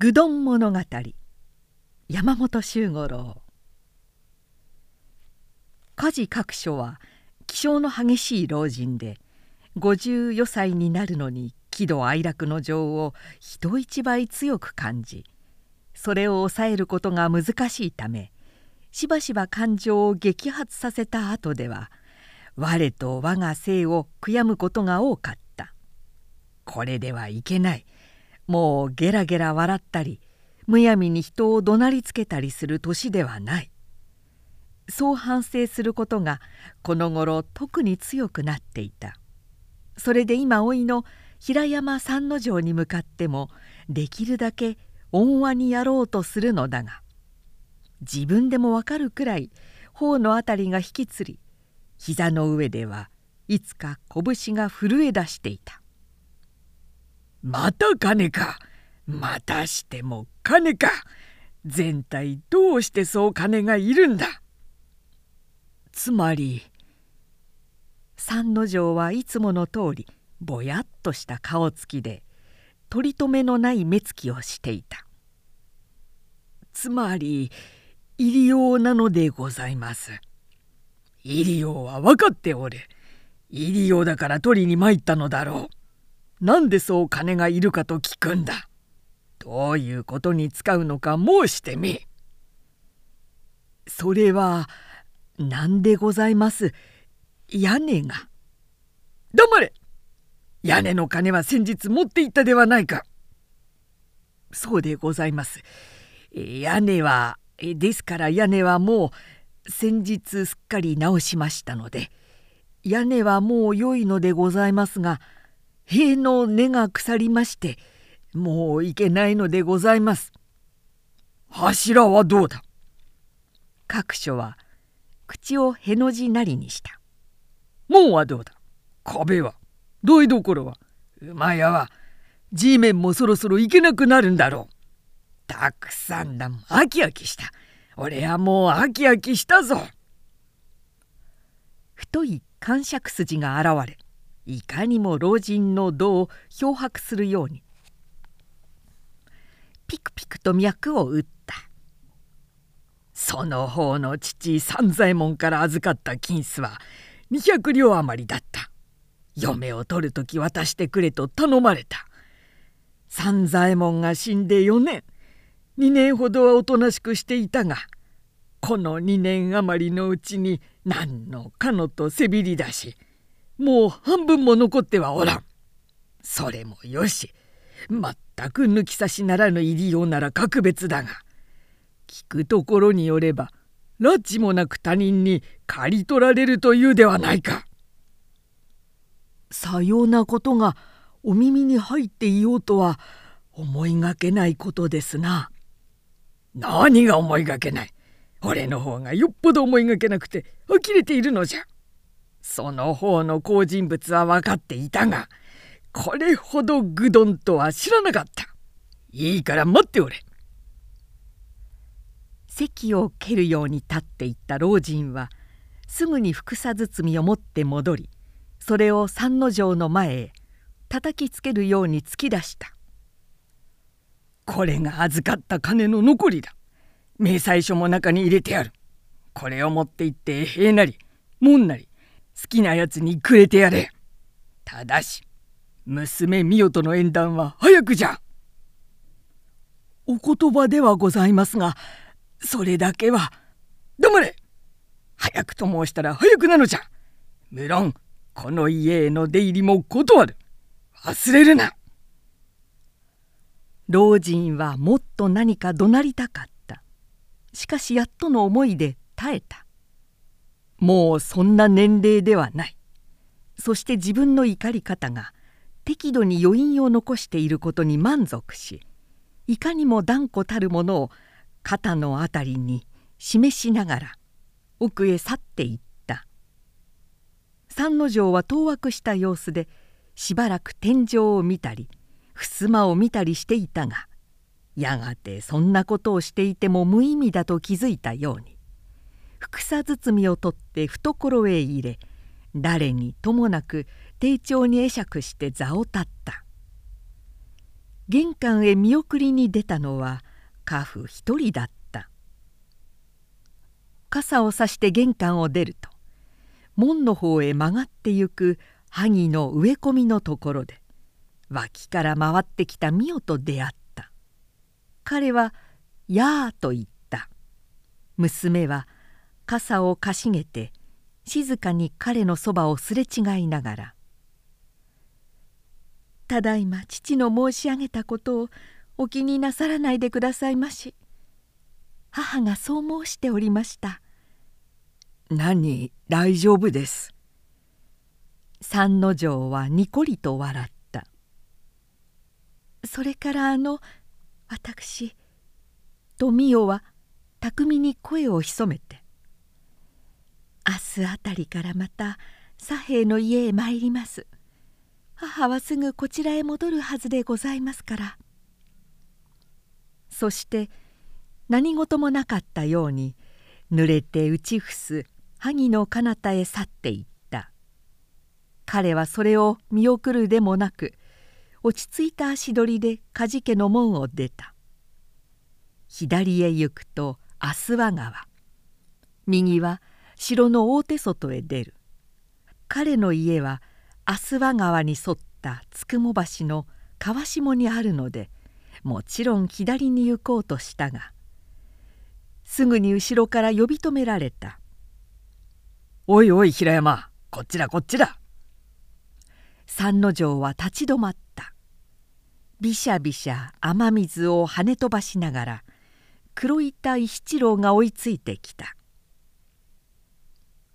愚鈍物語。山本周五郎。家事各所は気性の激しい老人で54歳になるのに喜怒哀楽の情を人一倍強く感じそれを抑えることが難しいためしばしば感情を激発させた後では我と我が性を悔やむことが多かった。これではいけない。もうゲラゲラ笑ったりむやみに人を怒鳴りつけたりする年ではない。そう反省することがこの頃特に強くなっていた。それで今甥の平山三之丞に向かってもできるだけ温和にやろうとするのだが自分でもわかるくらい頬の辺りが引きつり膝の上ではいつか拳が震え出していた。また金か。またしても金か。全体どうしてそう金がいるんだ。つまり三之丞はいつもの通りぼやっとした顔つきで取り留めのない目つきをしていた。つまり入り用なのでございます。入り用は分かっておる。入り用だから取りに参ったのだろう。なんでそう金がいるかと聞くんだ。どういうことに使うのか申してみ。それは何でございます？屋根が。黙れ屋根の金は先日持っていったではないか。そうでございます。屋根はですから屋根はもう先日すっかり直しましたので屋根はもう良いのでございますが塀の根が腐りましてもういけないのでございます。柱はどうだ？各所は口をへの字なりにした。門はどうだ？壁は？土井どころは？馬屋は？地面もそろそろ行けなくなるんだろう。たくさんだもん飽き飽きした。俺はもう飽き飽きしたぞ。太い感触筋が現れいかにも老人の胴を漂白するように。ピクピクと脈を打った。その方の父三左衛門から預かった金子は200両余りだった。嫁を取る時渡してくれと頼まれた。三左衛門が死んで4年。2年ほどはおとなしくしていたがこの2年余りのうちに何のかのとせびり出しもう半分も残ってはおらん。それもよし全く抜き差しならぬ入りようなら格別だが聞くところによれば拉致もなく他人に刈り取られるというではないか。さようなことがお耳に入っていようとは思いがけないことですな。何が思いがけない？俺の方がよっぽど思いがけなくて呆れているのじゃ。その方の好人物は分かっていたがこれほど愚鈍とは知らなかった。いいから待っておれ。席を蹴るように立っていった老人はすぐにふさ包みを持って戻りそれを三之丞の前へ叩きつけるように突き出した「これが預かった金の残りだ。明細書も中に入れてある。これを持って行って塀なり門なり好きなやつにくれてやれ。ただし、娘美代との縁談は早くじゃ。お言葉ではございますが、それだけは。黙れ早くと申したら早くなのじゃ。無論、この家への出入りも断る。忘れるな。老人はもっと何か怒鳴りたかった。しかしやっとの思いで耐えた。もうそんな年齢ではない。そして自分の怒り方が適度に余韻を残していることに満足しいかにも断固たるものを肩の辺りに示しながら奥へ去っていった。三之丞は当惑した様子でしばらく天井を見たり襖を見たりしていたがやがてそんなことをしていても無意味だと気づいたようにふくさ包みを取って懐へ入れ誰にともなく丁重に会釈して座を立った。玄関へ見送りに出たのは家父一人だった。傘をさして玄関を出ると門の方へ曲がってゆく萩の植え込みのところで脇から回ってきたミオと出会った。彼は「やあ」と言った。娘は傘をかしげて静かに彼のそばをすれ違いながら「ただいま父の申し上げたことをお気になさらないでくださいまし母がそう申しておりました」「何？大丈夫です」三之丞はにこりと笑った「それからあの私」と美代は巧みに声を潜めて明日あたりからまた左兵の家へ参ります。母はすぐこちらへ戻るはずでございますから」そして何事もなかったように濡れて打ち伏す萩の彼方へ去っていった。彼はそれを見送るでもなく落ち着いた足取りで梶家の門を出た。左へ行くと飛鳥川右は城の大手外へ出る。彼の家は飛鳥川に沿ったつくも橋の川下にあるのでもちろん左に行こうとしたがすぐに後ろから呼び止められた「おいおい平山こっちだこっちだ」三之丞は立ち止まった。びしゃびしゃ雨水を跳ね飛ばしながら黒板石七郎が追いついてきた。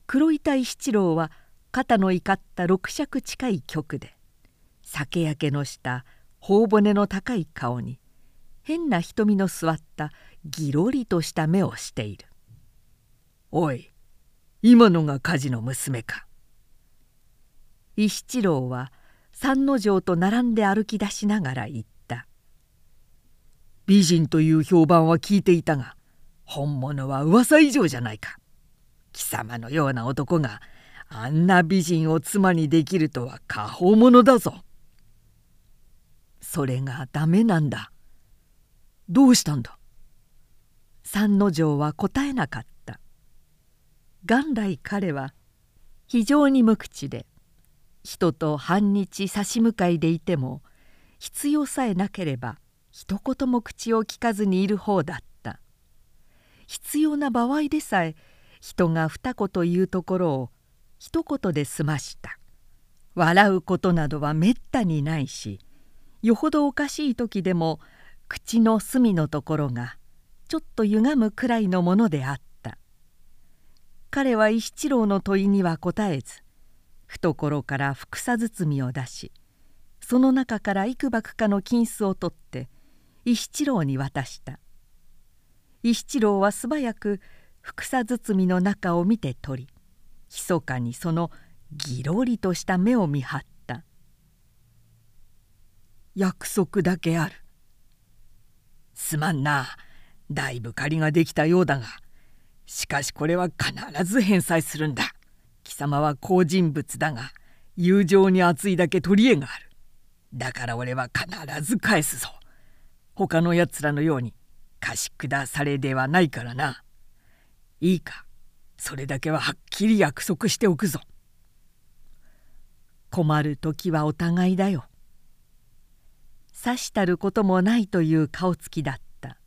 黒板石七郎は肩の怒った六尺近い曲で酒焼けのした頬骨の高い顔に変な瞳の座ったぎろりとした目をしている「おい今のが火事の娘か」石七郎は三之丞と並んで歩き出しながら言った「美人という評判は聞いていたが本物は噂以上じゃないか。貴様のような男があんな美人を妻にできるとは過宝者だぞ。それがダメなんだ。どうしたんだ？三之丞は答えなかった。元来彼は非常に無口で人と半日差し向かいでいても必要さえなければ一言も口を聞かずにいる方だった必要な場合でさえ人が二言言うところを一言で済ました。笑うことなどはめったにないしよほどおかしい時でも口の隅のところがちょっと歪むくらいのものであった。彼は石七郎の問いには答えず懐からふくさ包みを出しその中から幾ばくかの金子を取って石七郎に渡した。石七郎は素早くふくさ包みの中を見て取り密かにそのぎろりとした目を見張った「約束だけある」「すまんな。だいぶ借りができたようだがしかしこれは必ず返済するんだ。貴様は好人物だが友情に熱いだけ取り柄がある。だから俺は必ず返すぞ。他のやつらのように貸し下されではないからな。いいかそれだけははっきり約束しておくぞ。困る時はお互いだよ。さしたることもないという顔つきだった。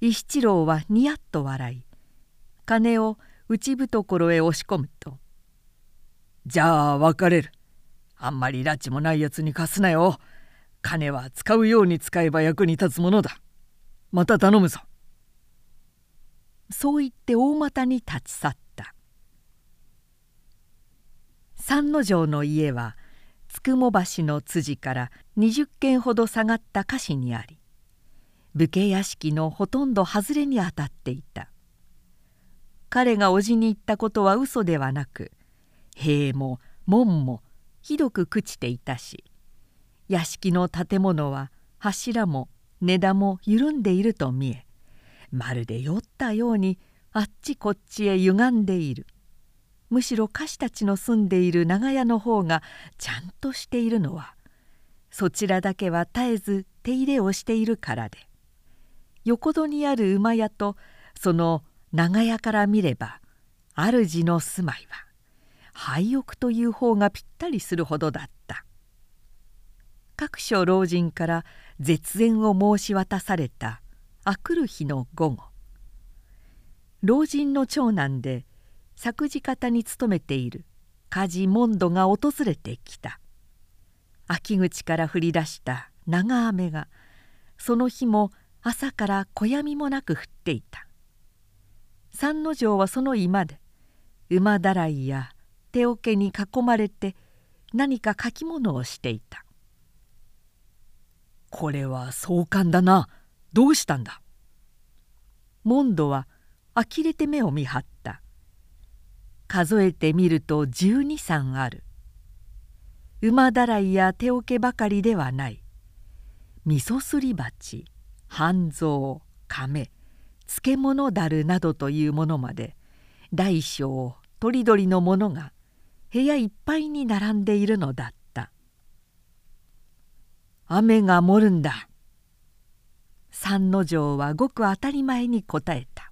石七郎はにやっと笑い金を内懐へ押し込むと「じゃあ別れる。あんまり拉致もないやつに貸すなよ。金は使うように使えば役に立つものだ。また頼むぞ。そう言って大股に立ち去った。三之丞の家はつくも橋の辻から20軒ほど下がった菓子にあり武家屋敷のほとんど外れにあたっていた。彼が叔父に言ったことは嘘ではなく塀も門もひどく朽ちていたし屋敷の建物は柱も根田も緩んでいると見えまるで酔ったようにあっちこっちへ歪んでいる。むしろ歌手たちの住んでいる長屋の方がちゃんとしているのはそちらだけは絶えず手入れをしているからで。横戸にある馬屋とその長屋から見れば主の住まいは廃屋という方がぴったりするほどだった。各所老人から絶縁を申し渡されたあくる日の午後。老人の長男で作事方に勤めている梶モンドが訪れてきた。秋口から降り出した長雨がその日も朝から小闇もなく降っていた。三之丞はその居間で馬だらいや手桶に囲まれて何か書き物をしていた「これは壮観だな。どうしたんだ?」モンドは呆れて目を見張った。数えてみると12三ある。馬だらいや手桶ばかりではない。味噌すり鉢半蔵亀漬物だるなどというものまで大小とりどりのものが部屋いっぱいに並んでいるのだった。雨が盛るんだ。三之丞はごく当たり前に答えた。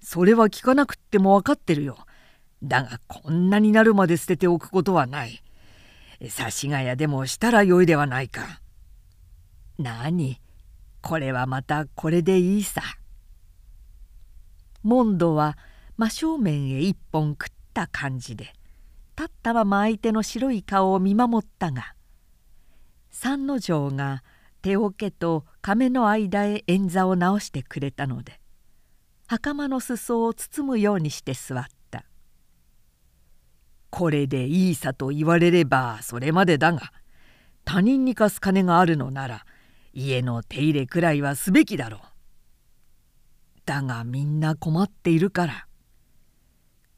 それは聞かなくっても分かってるよ。だがこんなになるまで捨てておくことはない。差しがやでもしたらよいではないか。何これはまたこれでいいさ。モンドは真正面へ一本食った感じで立ったまま相手の白い顔を見守ったが三之丞が手桶と亀の間へ円座を直してくれたので袴の裾を包むようにして座った「これでいいさと言われればそれまでだが他人に貸す金があるのなら家の手入れくらいはすべきだろう。だがみんな困っているから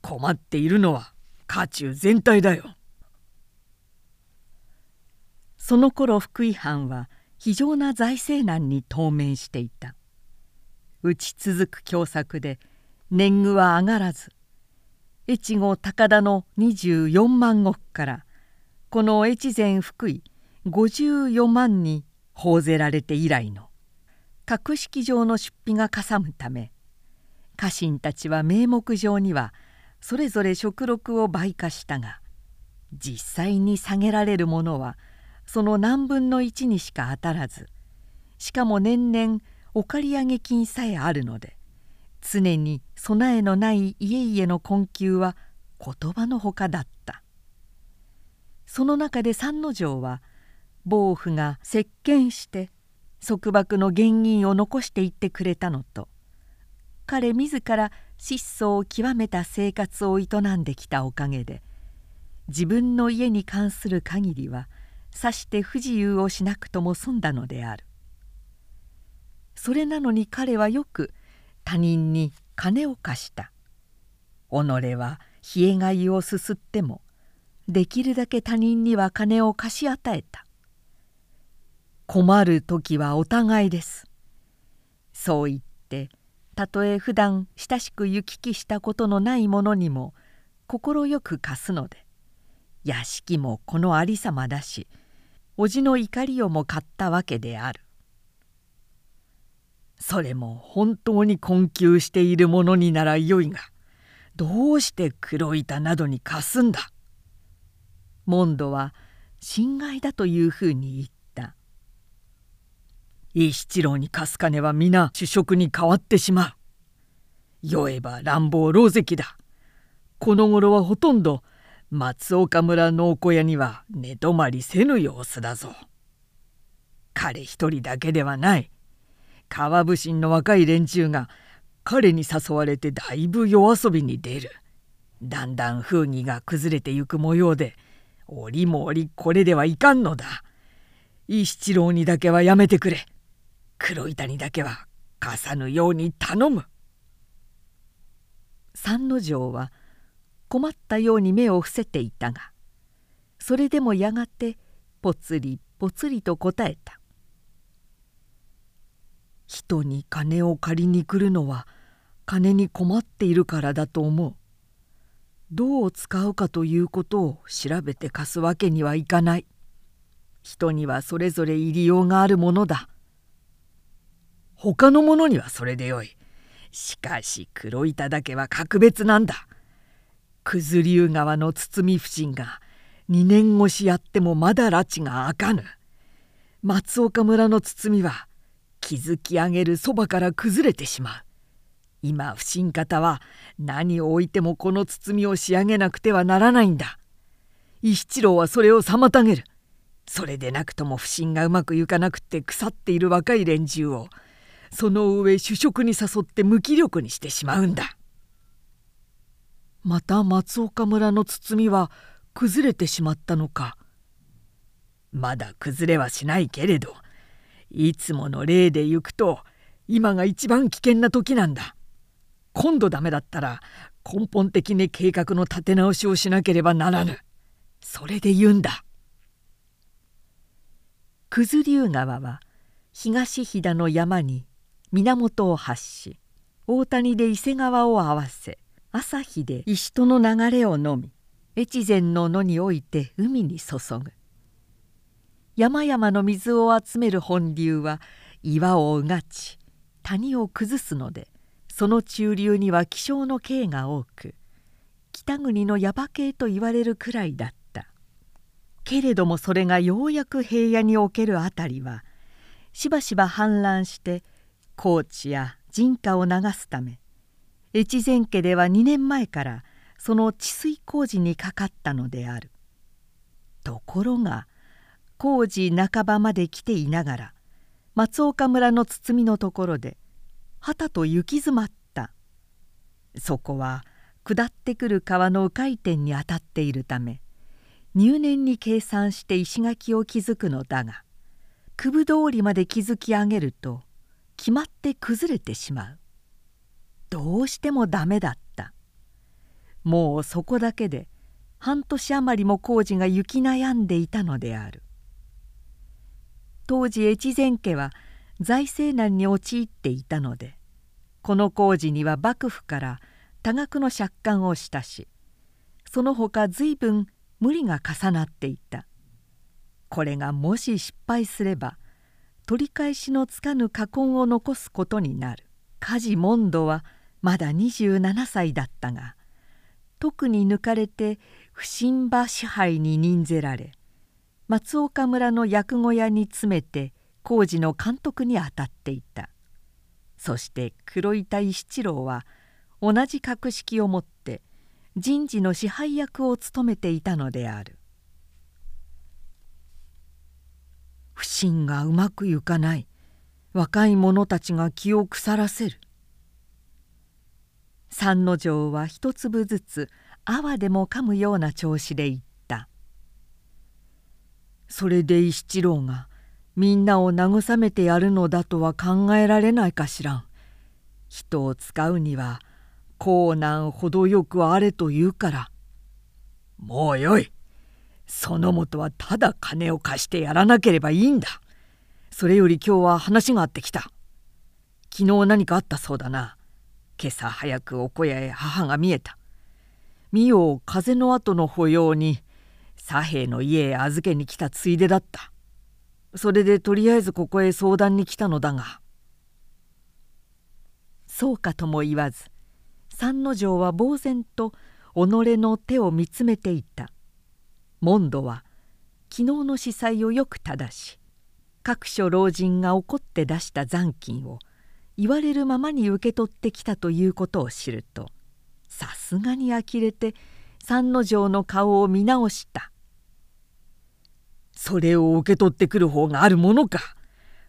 困っているのは家中全体だよ。その頃福井藩は非常な財政難に当面していた。打ち続く凶作で年貢は上がらず越後高田の24万石からこの越前福井54万に報ぜられて以来の格式上の出費がかさむため家臣たちは名目上にはそれぞれ食禄を倍化したが実際に下げられるものはその何分の1にしか当たらずしかも年々お借り上げ金さえあるので常に備えのない家々の困窮は言葉のほかだった。その中で三之丞は坊父が席巻して束縛の原因を残していってくれたのと彼自ら質素を極めた生活を営んできたおかげで自分の家に関する限りはさして不自由をしなくとも済んだのである。それなのに彼はよく他人に金を貸した。己は冷えがいをすすってもできるだけ他人には金を貸し与えた。困る時はお互いです。そう言ってたとえ普段親しく行き来したことのない者にも快く貸すので屋敷もこのありさまだし叔父の怒りをも買ったわけである。それも本当に困窮している者にならよいがどうして黒板などに貸すんだ？モンドは侵害だというふうに言った。一七郎に貸す金は皆主食に変わってしまう。酔えば乱暴狼藉だ。この頃はほとんど松岡村の小屋には寝泊まりせぬ様子だぞ。彼一人だけではない。川武神の若い連中が彼に誘われてだいぶ夜遊びに出る。だんだん風儀が崩れてゆく模様で折も折これではいかんのだ。石七郎にだけはやめてくれ。黒板にだけは貸さぬように頼む。三之丞は困ったように目を伏せていたがそれでもやがてぽつりぽつりと答えた「人に金を借りに来るのは金に困っているからだと思う。どう使うかということを調べて貸すわけにはいかない。人にはそれぞれ入りようがあるものだ他の者にはそれでよいしかし黒板だけは格別なんだ九頭竜川の包み不審が2年越しやってもまだ拉致が開かぬ。松岡村の包みは築き上げるそばから崩れてしまう。今不審方は何を置いてもこの包みを仕上げなくてはならないんだ。石七郎はそれを妨げる。それでなくとも不審がうまくいかなくて腐っている若い連中をその上主食に誘って無気力にしてしまうんだ。また松岡村の包みは崩れてしまったのか。まだ崩れはしないけれどいつもの例で行くと今が一番危険な時なんだ。今度ダメだったら根本的に計画の立て直しをしなければならぬ。それで言うんだ。九頭竜川は東飛騨の山に源を発し大谷で伊勢川を合わせ朝日で石戸の流れをのみ越前の野において海に注ぐ。山々の水を集める本流は岩をうがち谷を崩すのでその中流には気象の径が多く北国の耶馬渓と言われるくらいだった。けれどもそれがようやく平野における辺りはしばしば氾濫して高知や人家を流すため越前家では2年前からその治水工事にかかったのである。ところが工事半ばまで来ていながら松岡村の包みのところで旗と行き詰まった。そこは下ってくる川の迂回点に当たっているため入念に計算して石垣を築くのだが九分通りまで築き上げると決まって崩れてしまう。どうしてもダメだった。もうそこだけで半年余りも工事が行き悩んでいたのである。当時越前家は財政難に陥っていたのでこの工事には幕府から多額の借款をしたしその他随分無理が重なっていた。これがもし失敗すれば取り返しのつかぬ禍根を残すことになる。梶モドはまだ27歳だったが特に抜かれて不審場支配に任ぜられ松岡村の役小屋に詰めて工事の監督にあたっていた。そして黒板石七郎は同じ格式を持って人事の支配役を務めていたのである。不審がうまくいかない。若い者たちが気を腐らせる。三之丞は一粒ずつ泡でも噛むような調子で言った「それで石七郎がみんなを慰めてやるのだとは考えられないかしらん。人を使うには困難程よくあれと言うから」「もうよいそのもとはただ金を貸してやらなければいいんだ。それより今日は話があってきた。昨日何かあったそうだな。今朝早くお小屋へ母が見えた。美代を風の後の保養に左兵の家へ預けに来たついでだった。それでとりあえずここへ相談に来たのだが。そうかとも言わず三之丞は呆然と己の手を見つめていた。モンドは昨日の司祭をよく正し各所老人が怒って出した残金を言われるままに受け取ってきたということを知るとさすがに呆れて三之丞の顔を見直した。それを受け取ってくる方があるものか。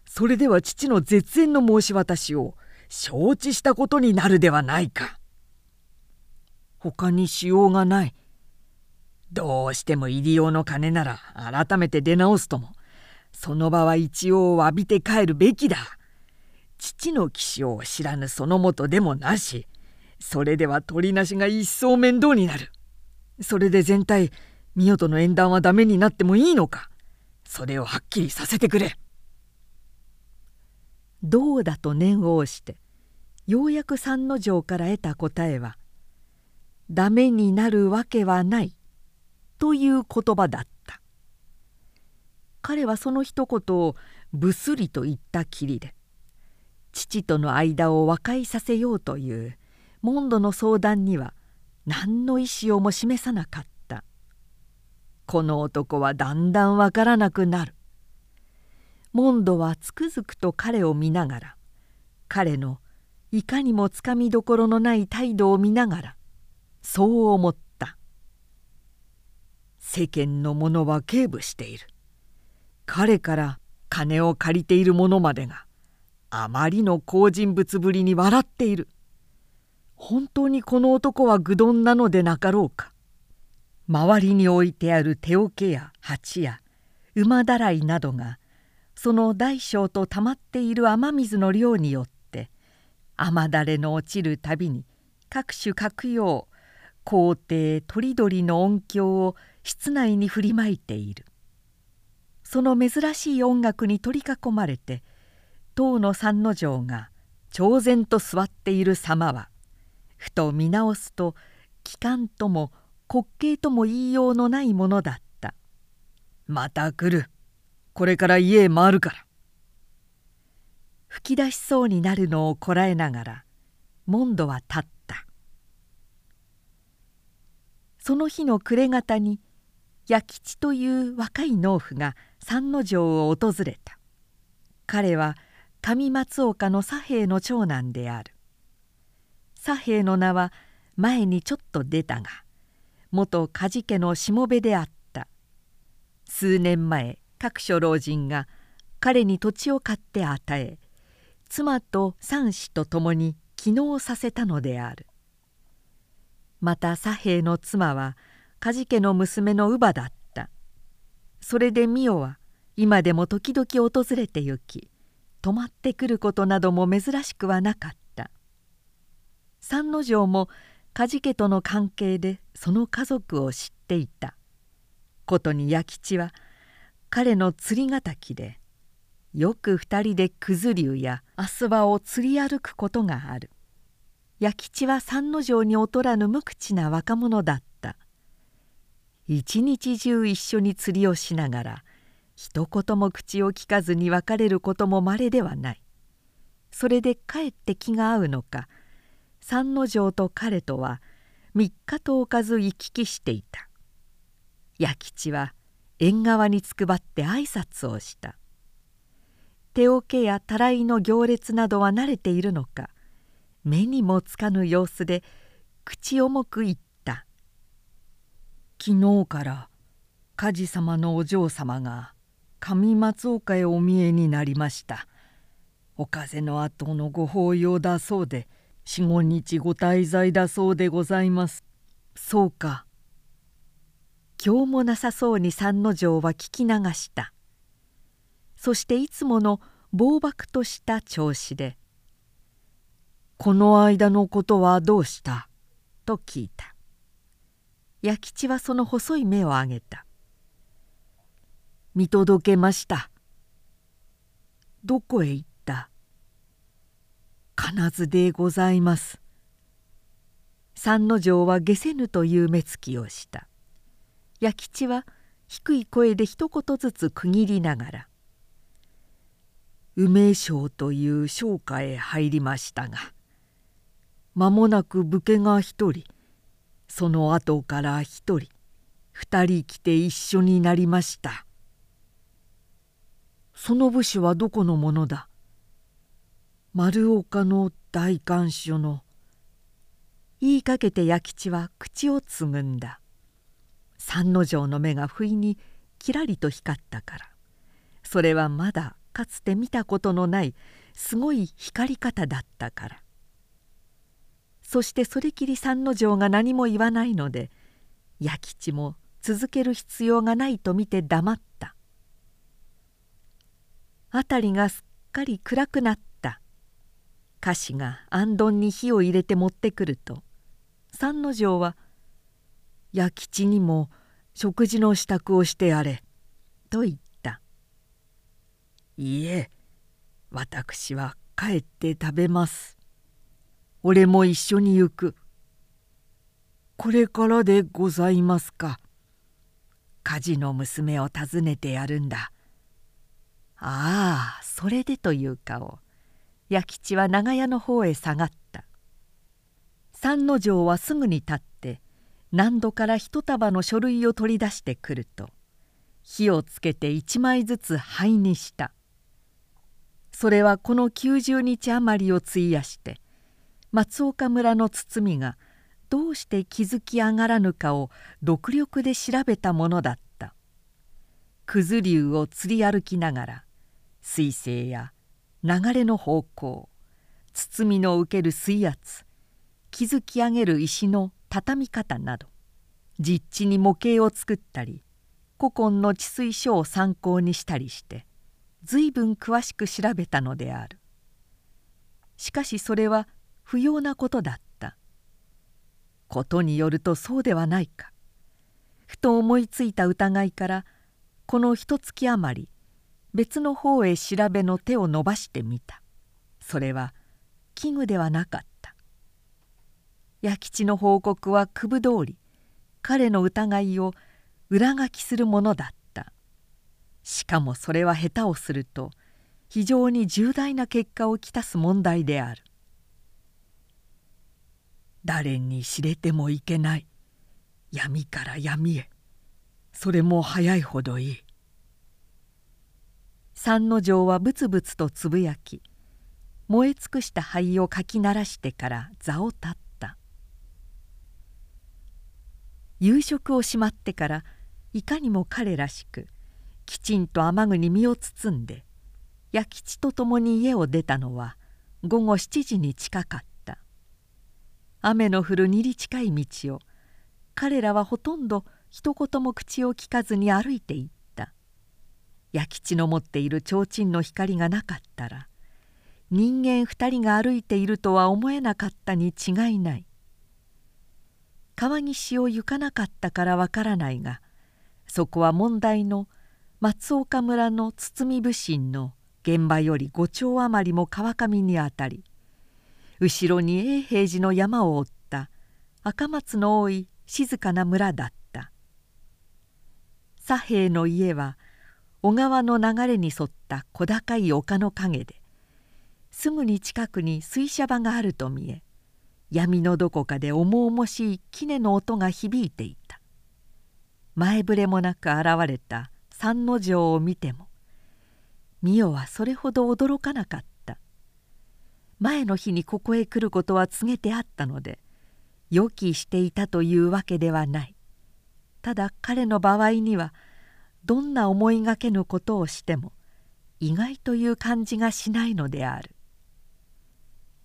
それでは父の絶縁の申し渡しを承知したことになるではないか。他にしようがない。どうしても入り用の金なら改めて出直すとも。その場は一応詫びて帰るべきだ。父の騎士を知らぬそのもとでもなしそれでは取りなしが一層面倒になる。それで全体ミ代との縁談はダメになってもいいのかそれをはっきりさせてくれ。どうだと念を押してようやく三之丞から得た答えは「ダメになるわけはない」という言葉だった。彼はその一言をぶすりと言ったきりで父との間を和解させようというモンドの相談には何の意思をも示さなかった。この男はだんだんわからなくなる。モンドはつくづくと彼を見ながら彼のいかにもつかみどころのない態度を見ながらそう思った。世間の者は警部している。彼から金を借りている者までがあまりの好人物ぶりに笑っている。本当にこの男は愚鈍なのでなかろうか。周りに置いてある手桶や鉢や馬だらいなどがその大小とたまっている雨水の量によって雨だれの落ちるたびに各種各様皇帝とりどりの音響を室内に振りまいている。その珍しい音楽に取り囲まれて唐の三之丞が超然と座っている様はふと見直すと機関とも滑稽とも言いようのないものだった「また来る。これから家へ回るから」吹き出しそうになるのをこらえながらモンドは立った。その日の暮れ方に弥吉という若い農夫が三之丞を訪れた。彼は上松岡の左兵の長男である。左兵の名は前にちょっと出たが元梶家のしもべであった。数年前各所老人が彼に土地を買って与え妻と三子と共に帰農させたのである。また左兵の妻は梶家の娘の乳母だった。それで美代は今でも時々訪れて行き泊まってくることなども珍しくはなかった。三之丞も梶家との関係でその家族を知っていた。ことに弥吉は彼の釣り敵でよく二人で九頭竜や足場を釣り歩くことがある。弥吉は三之丞に劣らぬ無口な若者だった。一日中一緒に釣りをしながら一言も口を聞かずに別れることもまれではない。それでかえって気が合うのか。三之丞と彼とは三日とおかず行き来していた。弥吉は縁側につくばって挨拶をした。手桶やたらいの行列などは慣れているのか。目にもつかぬ様子で口重く言った「昨日から梶様のお嬢様が上松岡へお見えになりました」お風の後のご法要だそうで四五日ご滞在だそうでございます。そうか。今日もなさそうに三之丞は聞き流した。そしていつもの暴漠とした調子で「この間のことはどうした?」と聞いた。弥吉はその細い目を上げた「見届けました」「どこへ行った?」金津でございます」三之丞は下せぬという目つきをした。弥吉は低い声で一言ずつ区切りながら「梅省という商家へ入りましたが間もなく武家が一人その後から一人二人来て一緒になりました」その武士はどこのものだ？丸岡の大官所の。言いかけて弥吉は口をつぐんだ。三之丞の目が不意にきらりと光ったから。それはまだかつて見たことのないすごい光り方だったから。そしてそれきり三之丞が何も言わないので弥吉も続ける必要がないと見て黙った。辺りがすっかり暗くなった。菓子が行灯に火を入れて持ってくると三之丞は「弥吉にも食事の支度をしてやれ」と言った「いいえ私は帰って食べます」「俺も一緒に行く」「これからでございますか」「火事の娘を訪ねてやるんだ」ああそれでという顔。弥吉は長屋の方へ下がった。三之丞はすぐに立って何度から一束の書類を取り出してくると火をつけて一枚ずつ灰にした。それはこの90日余りを費やして松岡村の堤がどうして築き上がらぬかを独力で調べたものだった。九頭竜を釣り歩きながら水星や流れの方向包みの受ける水圧築き上げる石の畳み方など実地に模型を作ったり古今の治水書を参考にしたりして随分詳しく調べたのである。しかしそれは不要なことだった。ことによるとそうではないか。ふと思いついた疑いからこの一月余り別の方へ調べの手を伸ばしてみた。それは器具ではなかった。弥吉の報告は九分通り彼の疑いを裏書きするものだった。しかもそれは下手をすると非常に重大な結果をきたす問題である。誰に知れてもいけない。闇から闇へ。それも早いほどいい。三之丞はブツブツとつぶやき燃え尽くした灰をかき鳴らしてから座を立った。夕食をしまってからいかにも彼らしくきちんと雨具に身を包んで弥吉と共に家を出たのは午後7時に近かった。雨の降るにり近い道を彼らはほとんど一言も口を聞かずに歩いていた。弥吉の持っている提灯の光がなかったら人間二人が歩いているとは思えなかったに違いない。川岸を行かなかったからわからないがそこは問題の松岡村の堤武神の現場より五丁余りも川上にあたり後ろに永平寺の山を追った赤松の多い静かな村だった。左平の家は小川の流れに沿った小高い丘の陰ですぐに近くに水車場があると見え闇のどこかで重々しい杵の音が響いていた。前触れもなく現れた三之丞を見ても美代はそれほど驚かなかった。前の日にここへ来ることは告げてあったので予期していたというわけではない。ただ彼の場合にはどんな思いがけぬことをしても意外という感じがしないのである。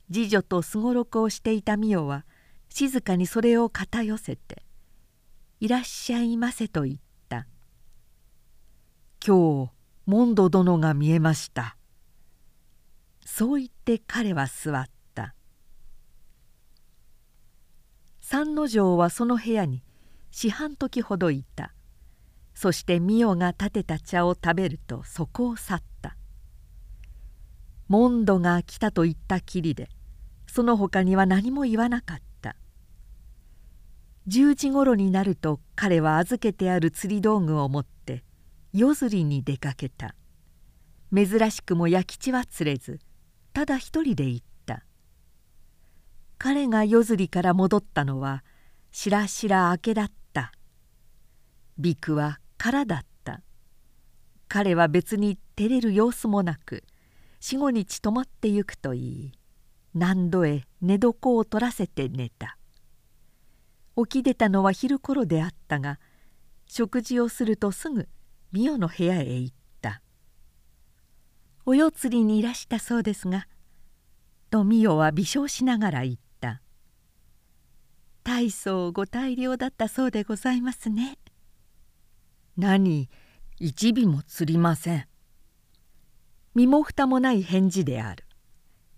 次女とすごろくをしていた美代は静かにそれを肩寄せて「いらっしゃいませ」と言った「今日モンド殿が見えました」そう言って彼は座った。三之丞はその部屋に四半時ほどいた。そして美代が立てた茶を食べるとそこを去った。モンドが来たと言ったきりでその他には何も言わなかった。10時ごろになると彼は預けてある釣り道具を持って夜釣りに出かけた。珍しくも弥吉は釣れずただ一人で行った。彼が夜釣りから戻ったのはしらしら明けだった。ビクは空だった。彼は別に照れる様子もなく四五日泊まってゆくといい。何度へ寝床を取らせて寝た。起き出たのは昼頃であったが食事をするとすぐ美代の部屋へ行った「お世釣りにいらしたそうですが」と美代は微笑しながら言った「大層ご大量だったそうでございますね」何？一尾も釣りません。身も蓋もない返事である。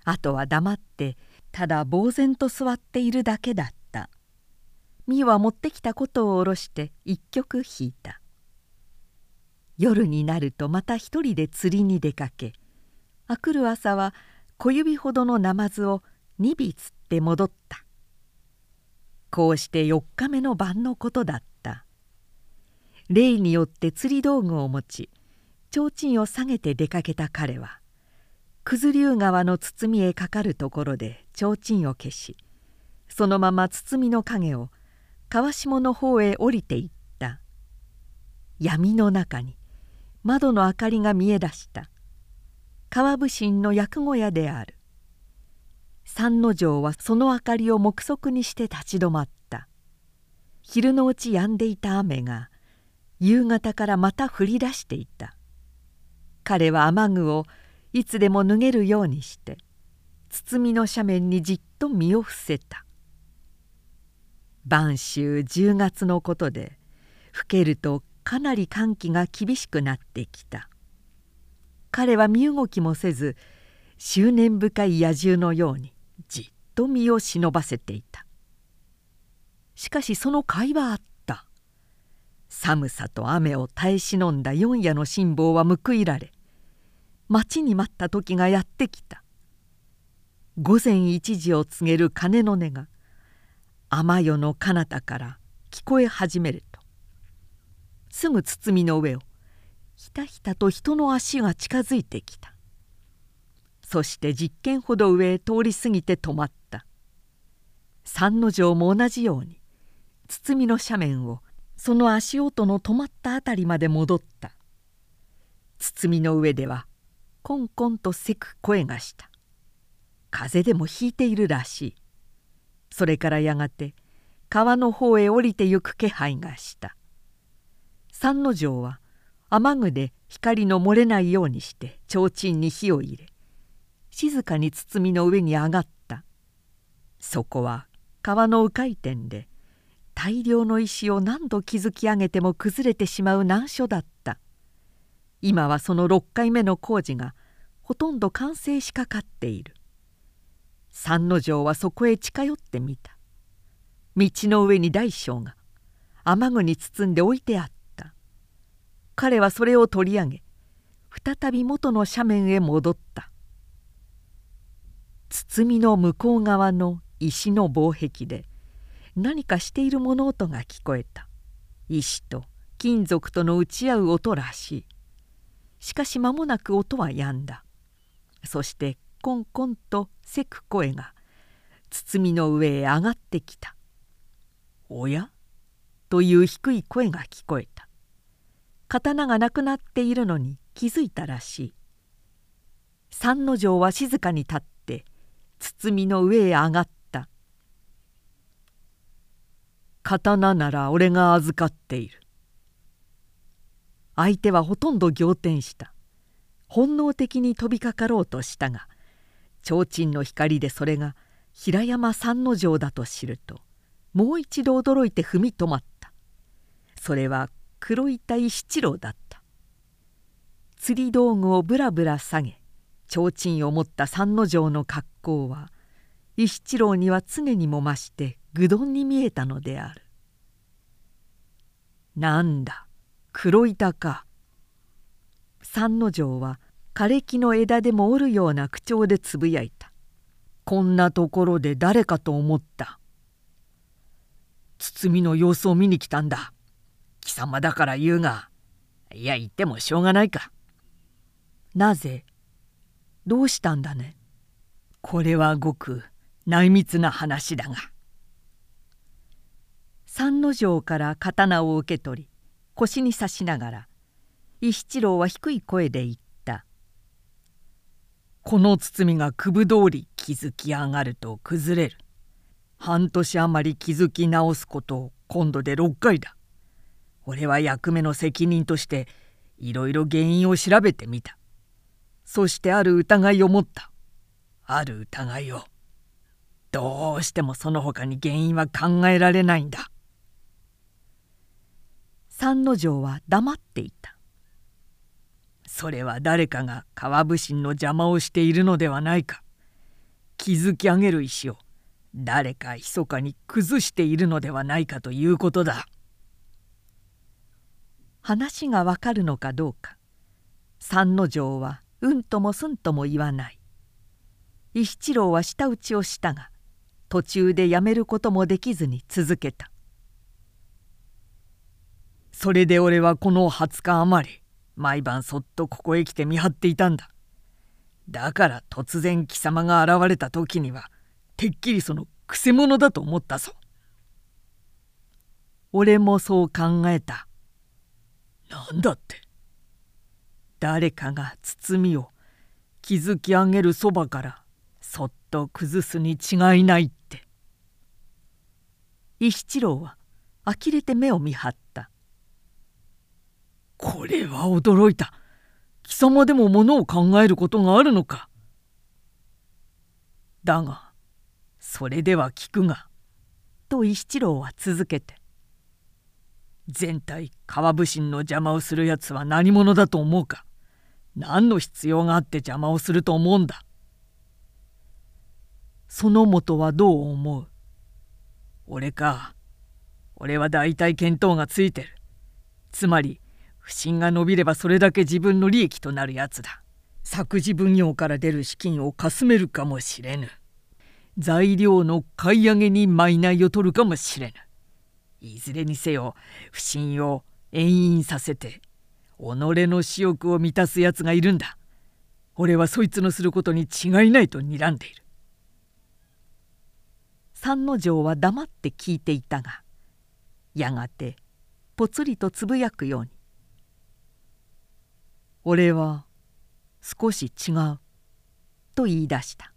あとは黙ってただ呆然と座っているだけだった。美は持ってきたことを下ろして一曲弾いた。夜になるとまた一人で釣りに出かけあくる朝は小指ほどのナマズを2尾釣って戻った。こうして4日目の晩のことだった。例によって釣り道具を持ち提灯を下げて出かけた彼は九頭竜川の包みへかかるところで提灯を消しそのまま包の影を川下の方へ降りていった。闇の中に窓の明かりが見え出した。川武神の役小屋である。三之丞はその明かりを目測にして立ち止まった。昼のうち止んでいた雨が夕方からまた降り出していた。彼は雨具をいつでも脱げるようにして包みの斜面にじっと身を伏せた。晩秋10月のことで更けるとかなり寒気が厳しくなってきた。彼は身動きもせず執念深い野獣のようにじっと身を忍ばせていた。しかしその甲斐はあった。寒さと雨を耐え忍んだ四夜の辛抱は報いられ待ちに待った時がやってきた。午前一時を告げる鐘の音が雨夜の彼方から聞こえ始めるとすぐ包みの上をひたひたと人の足が近づいてきた。そして10軒ほど上へ通り過ぎて止まった。三之丞も同じように包みの斜面をその足音の止まった辺りまで戻った。包みの上ではコンコンとせく声がした。風でもひいているらしい。それからやがて川の方へ降りてゆく気配がした。三之丞は雨具で光の漏れないようにして提灯に火を入れ静かに包みの上に上がった。そこは川の迂回点で大量の石を何度築き上げても崩れてしまう難所だった。今はその6回目の工事がほとんど完成しかかっている。三之丞はそこへ近寄ってみた。道の上に大将が雨具に包んで置いてあった。彼はそれを取り上げ再び元の斜面へ戻った。包みの向こう側の石の防壁で何かしている物音が聞こえた。石と金属との打ち合う音らしい。しかし間もなく音は止んだ。そしてコンコンとせく声が包みの上へ上がってきた「おや?」という低い声が聞こえた。刀がなくなっているのに気づいたらしい。三之丞は静かに立って包みの上へ上がった「刀なら俺が預かっている」相手はほとんど仰天した。本能的に飛びかかろうとしたが提灯の光でそれが平山三之丞だと知るともう一度驚いて踏み止まった。それは黒板石七郎だった。釣り道具をぶらぶら下げ提灯を持った三之丞の格好は石七郎には常にも増して愚鈍に見えたのである「なんだ黒板か」三之丞は枯れ木の枝でも折るような口調でつぶやいた「こんなところで誰かと思った」「包みの様子を見に来たんだ。貴様だから言うが。いや言ってもしょうがないか」なぜどうしたんだね。これはごく内密な話だが。三之丞から刀を受け取り腰に刺しながら石七郎は低い声で言った。この包みがくぶ通り築き上がると崩れる。半年余り築き直すことを今度で6回だ。俺は役目の責任としていろいろ原因を調べてみた。そしてある疑いを持った。ある疑いを。どうしてもその他に原因は考えられないんだ。三之丞は黙っていた。それは誰かが川武神の邪魔をしているのではないか。築き上げる石を誰か密かに崩しているのではないかということだ。話がわかるのかどうか。三之丞はうんともすんとも言わない。石七郎は舌打ちをしたが途中でやめることもできずに続けた「それで俺はこの20日余り毎晩そっとここへ来て見張っていたんだ。だから突然貴様が現れた時にはてっきりそのくせ者だと思ったぞ。俺もそう考えた。なんだって。誰かが包みを築き上げるそばからそっと崩すに違いないって。石七郎は呆れて目を見張った。これは驚いた。貴様でもものを考えることがあるのか。だがそれでは聞くが。と石七郎は続けて。全体川武神の邪魔をするやつは何者だと思うか。何の必要があって邪魔をすると思うんだ。その元はどう思う？俺か。俺は大体見当がついてる。つまり不審が伸びればそれだけ自分の利益となるやつだ。作事奉行から出る資金をかすめるかもしれぬ。材料の買い上げに賄を取るかもしれぬ。いずれにせよ不審を延々させて己の私欲を満たすやつがいるんだ。俺はそいつのすることに違いないと睨んでいる。三之丞は黙って聞いていたがやがてぽつりとつぶやくように「俺は少し違う」と言い出した。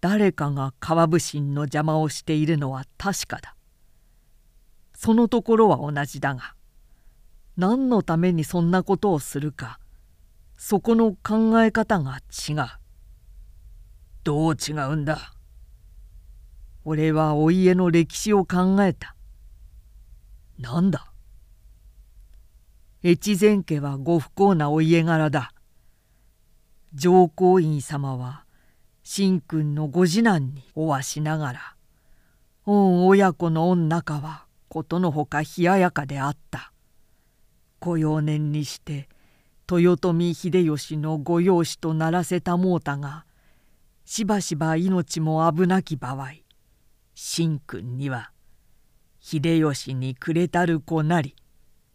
誰かが川武神の邪魔をしているのは確かだ。そのところは同じだが何のためにそんなことをするかそこの考え方が違う。どう違うんだ？俺はお家の歴史を考えた。なんだ？越前家はご不幸なお家柄だ。上皇院様は神君のご次男におわしながら御親子の御仲はことのほか冷ややかであった。ご幼年にして豊臣秀吉の御養子とならせたもうたがしばしば命も危なき場合神君には秀吉にくれたる子なり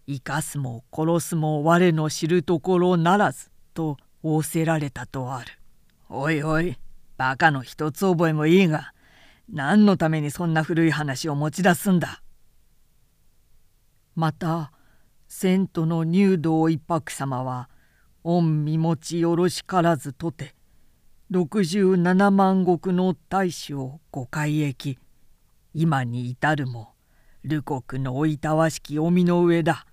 生かすも殺すも我の知るところならずと仰せられたとある。おいおいバカの一つ覚えもいいが何のためにそんな古い話を持ち出すんだ？また遷都の入道一泊様は御身持ちよろしからずとて67万石の大使をご改易今に至るも流国のおいたわしきお身の上だ。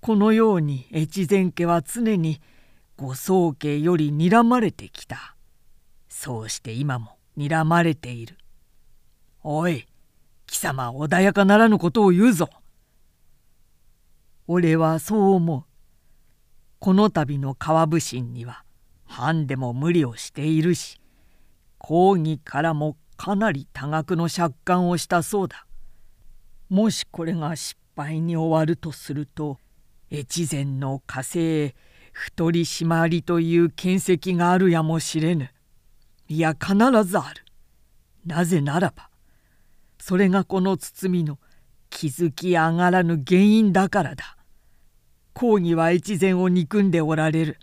このように越前家は常にご宗家より睨まれてきた。そうして今も睨まれている。おい貴様穏やかならぬことを言うぞ。俺はそう思う。この度の川武神には藩でも無理をしているし公儀からもかなり多額の借款をしたそうだ。もしこれが失敗に終わるとすると越前の火星太り締まりという見跡があるやもしれぬ。いや必ずある。なぜならばそれがこの包みの築き上がらぬ原因だからだ。公儀は越前を憎んでおられる。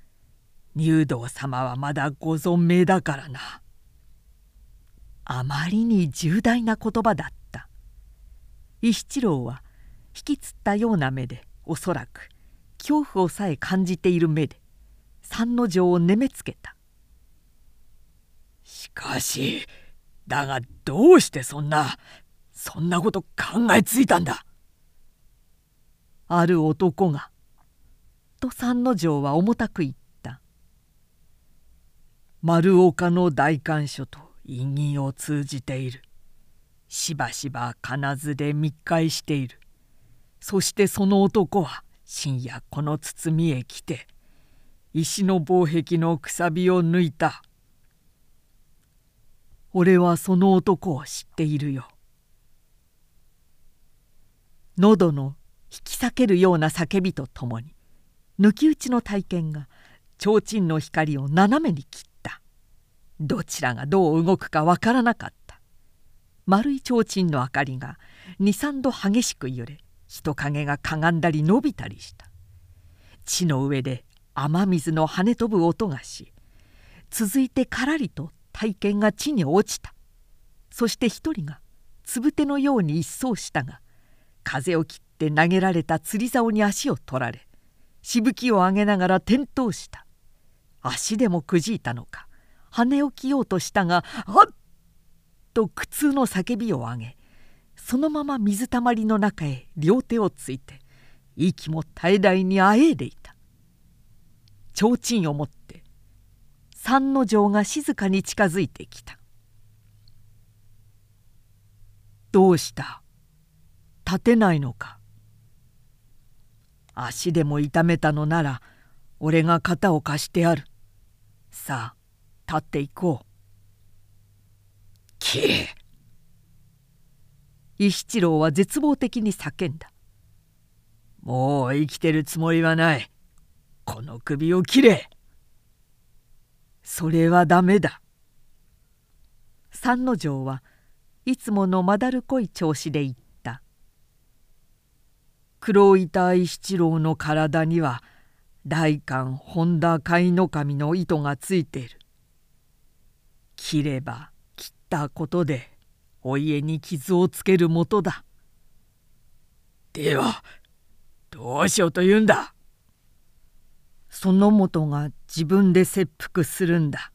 入道様はまだご存命だからな。あまりに重大な言葉だった石七郎は引きつったような目でおそらく恐怖をさえ感じている目で三之丞をねめつけた。しかしだがどうしてそんなそんなこと考えついたんだ？ある男がと三之丞は重たく言った。丸岡の大官所と意義を通じている。しばしば金津で密会している。そしてその男は深夜この包みへ来て石の防壁のくさびを抜いた。俺はその男を知っているよ。喉の引き裂けるような叫びとともに抜き打ちの体験が提灯の光を斜めに切った。どちらがどう動くかわからなかった。丸い提灯の明かりが23度激しく揺れ人影がかがんだり伸びたりした地の上で雨水の跳ね飛ぶ音がし続いてからりと体験が地に落ちたそして一人がつぶてのように一掃したが風を切って投げられた釣り竿に足を取られしぶきを上げながら転倒した足でもくじいたのか跳ね起きようとしたが「あっ!」と苦痛の叫びを上げそのまま水たまりの中へ両手をついて息も絶え絶にあえいでいた。提灯を持って三之丞が静かに近づいてきた「どうした？立てないのか？足でも痛めたのなら俺が肩を貸してある。さあ立っていこう」。きれ石七郎は絶望的に叫んだ「もう生きてるつもりはない。この首を切れ!」それはダメだ。三之丞はいつものまだるこい調子で言った「黒板石七郎の体には大官本田甲斐守の糸がついている。切れば切ったことで。お家に傷をつけるもとだ。ではどうしようと言うんだその元が自分で切腹するんだ。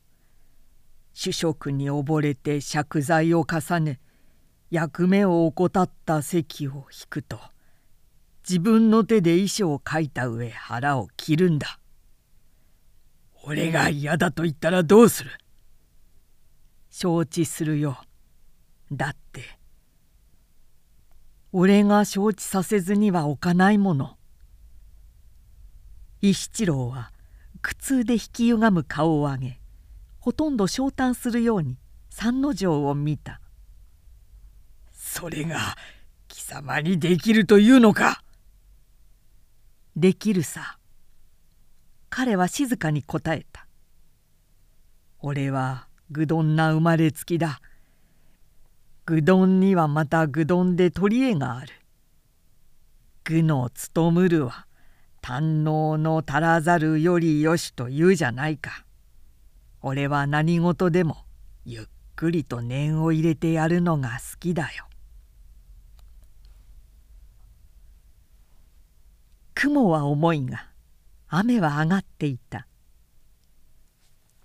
主食に溺れて借財を重ね役目を怠った席を引くと自分の手で遺書を書いた上腹を切るんだ。俺が嫌だと言ったらどうする？承知するよ。だって俺が承知させずには置かないもの。石七郎は苦痛で引きゆがむ顔を上げほとんど昇胆するように三之丞を見た。それが貴様にできるというのか？できるさ。彼は静かに答えた。俺は愚鈍な生まれつきだ。愚鈍にはまた愚鈍で取り柄がある。愚の務むるは堪能の足らざるよりよしと言うじゃないか。俺は何事でもゆっくりと念を入れてやるのが好きだよ。雲は重いが雨は上がっていた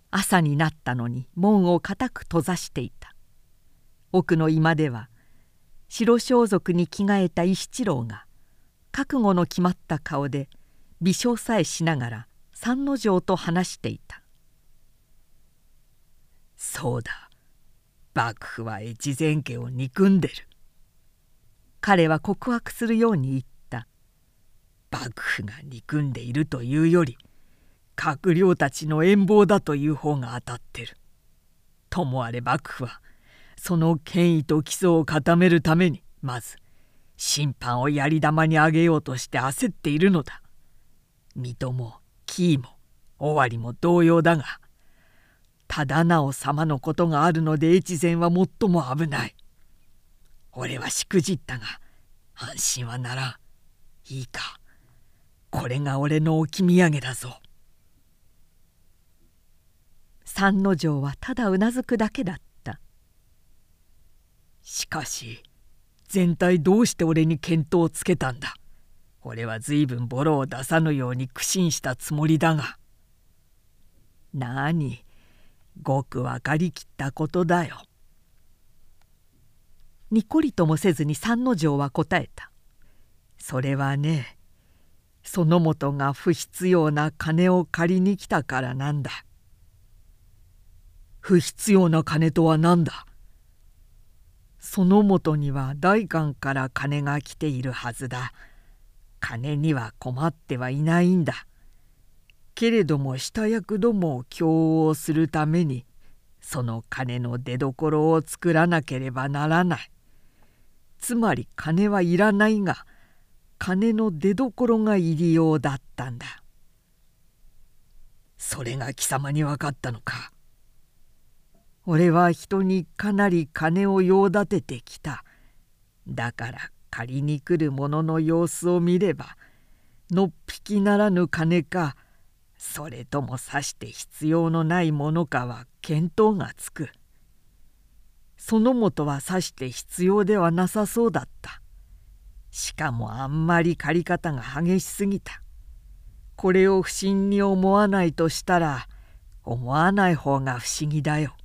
朝になったのに門を固く閉ざしていた奥の居間では白装束に着替えた石七郎が覚悟の決まった顔で微笑さえしながら三之丞と話していた「そうだ幕府は越前家を憎んでる」彼は告白するように言った「幕府が憎んでいるというより閣僚たちの陰謀だという方が当たってる」ともあれ幕府はその権威と基礎を固めるためにまず審判をやり玉にあげようとして焦っているのだ。水戸も紀伊も尾張も同様だが忠直様のことがあるので越前は最も危ない。俺はしくじったが安心はならん。いいかこれが俺の置き土産だぞ。三之丞はただうなずくだけだった。しかし全体どうして俺に見当をつけたんだ？俺は随分ボロを出さぬように苦心したつもりだがなにごく分かりきったことだよ。にこりともせずに三之丞は答えた。それはねその元が不必要な金を借りに来たからなんだ。不必要な金とは何だ？そのもとには代官から金が来ているはずだ。金には困ってはいないんだ。けれども下役どもを供応するためにその金の出どころを作らなければならない。つまり金はいらないが金の出どころが入りようだったんだ。それが貴様に分かったのか。俺は人にかなり金を用立ててきた。だから借りに来る者の様子を見ればのっぴきならぬ金かそれともさして必要のないものかは見当がつく。そのもとはさして必要ではなさそうだった。しかもあんまり借り方が激しすぎた。これを不審に思わないとしたら思わない方が不思議だよ。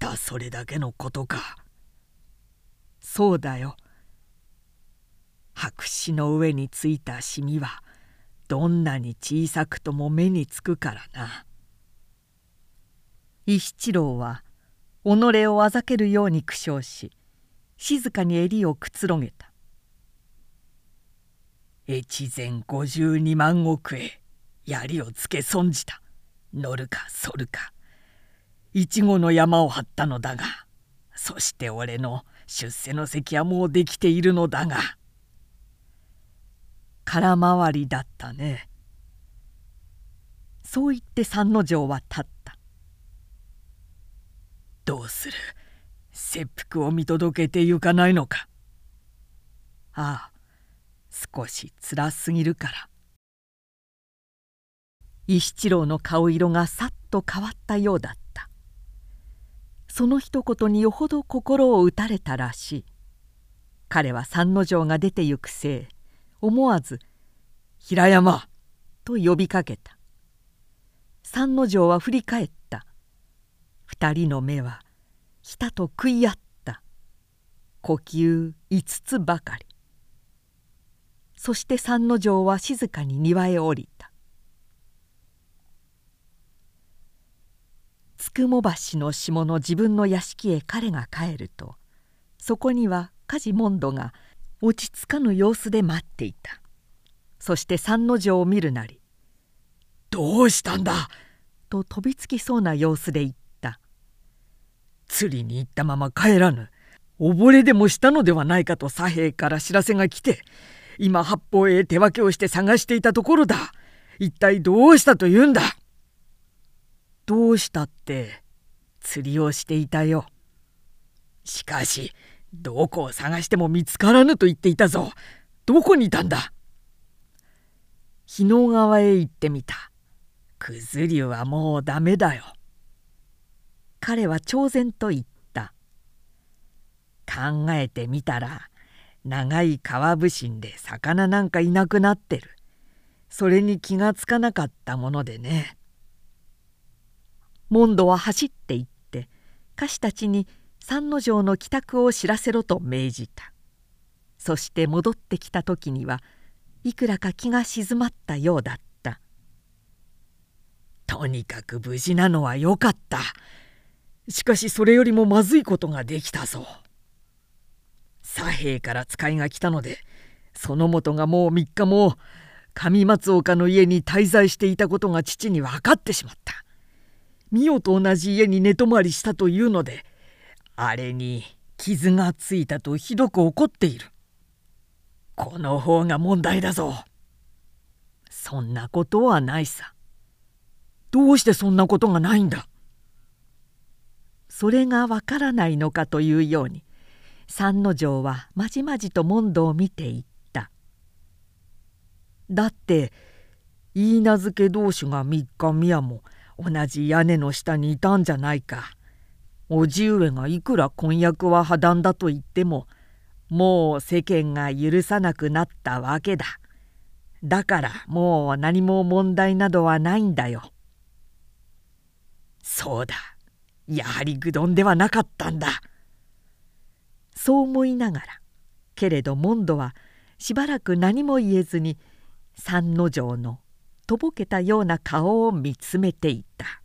たそれだけのことか。そうだよ。白紙の上についたシミはどんなに小さくとも目につくからな。石七郎は己をあざけるように苦笑し静かに襟をくつろげた。越前52万億へ槍をつけ損じた。乗るか反るか。一後の山を張ったのだがそして俺の出世の席はもうできているのだが空回りだったね。そう言って三之丞は立った。どうする？切腹を見届けてゆかないのか。ああ少し辛すぎるから。石七郎の顔色がさっと変わったようだった。その一言によほど心を打たれたらしい。彼は三之丞が出てゆくせい思わず「平山!」と呼びかけた。三之丞は振り返った。二人の目はひたと食い合った。呼吸五つばかり。そして三之丞は静かに庭へ降りた。つくも橋の下の自分の屋敷へ彼が帰るとそこには梶モンドが落ち着かぬ様子で待っていた。そして三之丞を見るなり「どうしたんだ!」と飛びつきそうな様子で言った「釣りに行ったまま帰らぬ。溺れでもしたのではないかと左兵から知らせが来て今八方へ手分けをして探していたところだ。一体どうしたというんだ？どうしたって釣りをしていたよ。しかしどこを探しても見つからぬと言っていたぞ。どこにいたんだ？日野川へ行ってみた。九頭竜はもうダメだよ。彼は挑然と言った。考えてみたら長い川伏信で魚なんかいなくなってる。それに気がつかなかったものでね。モンドは走って行って歌手たちに三之丞の帰宅を知らせろと命じた。そして戻ってきた時にはいくらか気が静まったようだった。とにかく無事なのはよかった。しかしそれよりもまずいことができたぞ。左兵から使いが来たのでその元がもう3日も上松岡の家に滞在していたことが父に分かってしまった。美代と同じ家に寝泊まりしたというのであれに傷がついたとひどく怒っている。この方が問題だぞ。そんなことはないさ。どうしてそんなことがないんだ。それがわからないのかというように三之丞はまじまじと問答を見ていった「だって言い名付け同士が三日宮も同じ屋根の下にいたんじゃないか。叔父上がいくら婚約は破談だと言ってももう世間が許さなくなったわけだ。だからもう何も問題などはないんだよ。そうだやはり愚鈍ではなかったんだ。そう思いながらけれどモンドはしばらく何も言えずに三之丞のとぼけたような顔を見つめていた。